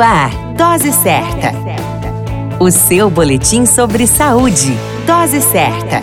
Ar, Dose Certa. O seu boletim sobre saúde. Dose Certa.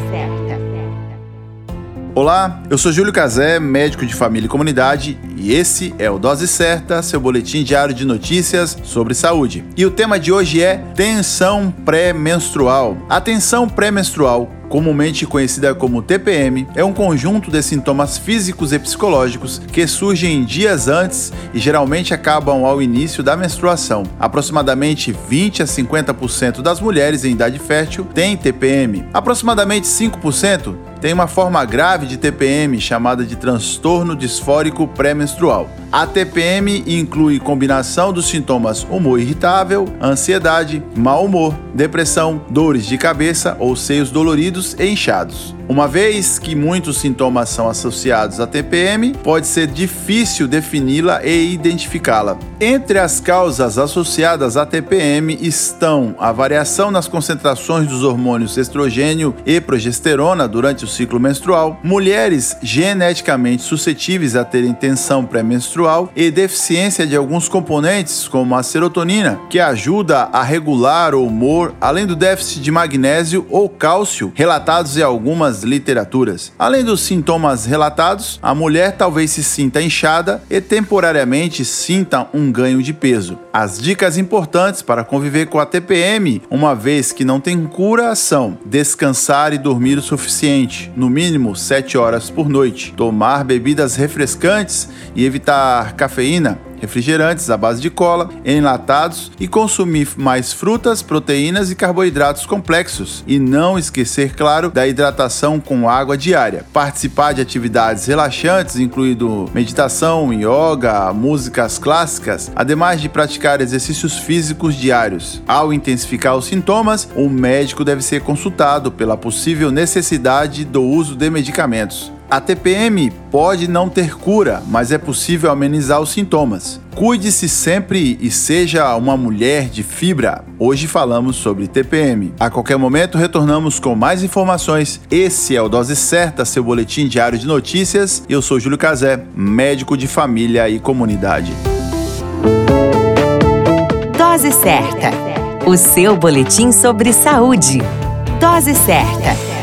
Olá, eu sou Júlio Cazé, médico de família e comunidade, e esse é o Dose Certa, seu boletim diário de notícias sobre saúde. E o tema de hoje é tensão pré-menstrual. A tensão pré-menstrual comumente conhecida como TPM, é um conjunto de sintomas físicos e psicológicos que surgem dias antes e geralmente acabam ao início da menstruação. Aproximadamente 20 a 50% das mulheres em idade fértil têm TPM. Aproximadamente 5% tem uma forma grave de TPM chamada de transtorno disfórico pré-menstrual. A TPM inclui combinação dos sintomas humor irritável, ansiedade, mau humor, depressão, dores de cabeça ou seios doloridos e inchados. Uma vez que muitos sintomas são associados à TPM, pode ser difícil defini-la e identificá-la. Entre as causas associadas à TPM estão a variação nas concentrações dos hormônios estrogênio e progesterona durante o ciclo menstrual, mulheres geneticamente suscetíveis a terem tensão pré-menstrual e deficiência de alguns componentes, como a serotonina, que ajuda a regular o humor, além do déficit de magnésio ou cálcio relatados em algumas literaturas. Além dos sintomas relatados, a mulher talvez se sinta inchada e temporariamente sinta um ganho de peso. As dicas importantes para conviver com a TPM, uma vez que não tem cura, são descansar e dormir o suficiente, no mínimo 7 horas por noite, tomar bebidas refrescantes e evitar cafeína, refrigerantes à base de cola, enlatados e consumir mais frutas, proteínas e carboidratos complexos. E não esquecer, claro, da hidratação com água diária. Participar de atividades relaxantes, incluindo meditação, yoga, músicas clássicas, ademais de praticar exercícios físicos diários. Ao intensificar os sintomas, o médico deve ser consultado pela possível necessidade do uso de medicamentos. A TPM pode não ter cura, mas é possível amenizar os sintomas. Cuide-se sempre e seja uma mulher de fibra. Hoje falamos sobre TPM. A qualquer momento retornamos com mais informações. Esse é o Dose Certa, seu boletim diário de notícias. Eu sou Júlio Cazé, médico de família e comunidade. Dose Certa, o seu boletim sobre saúde. Dose Certa.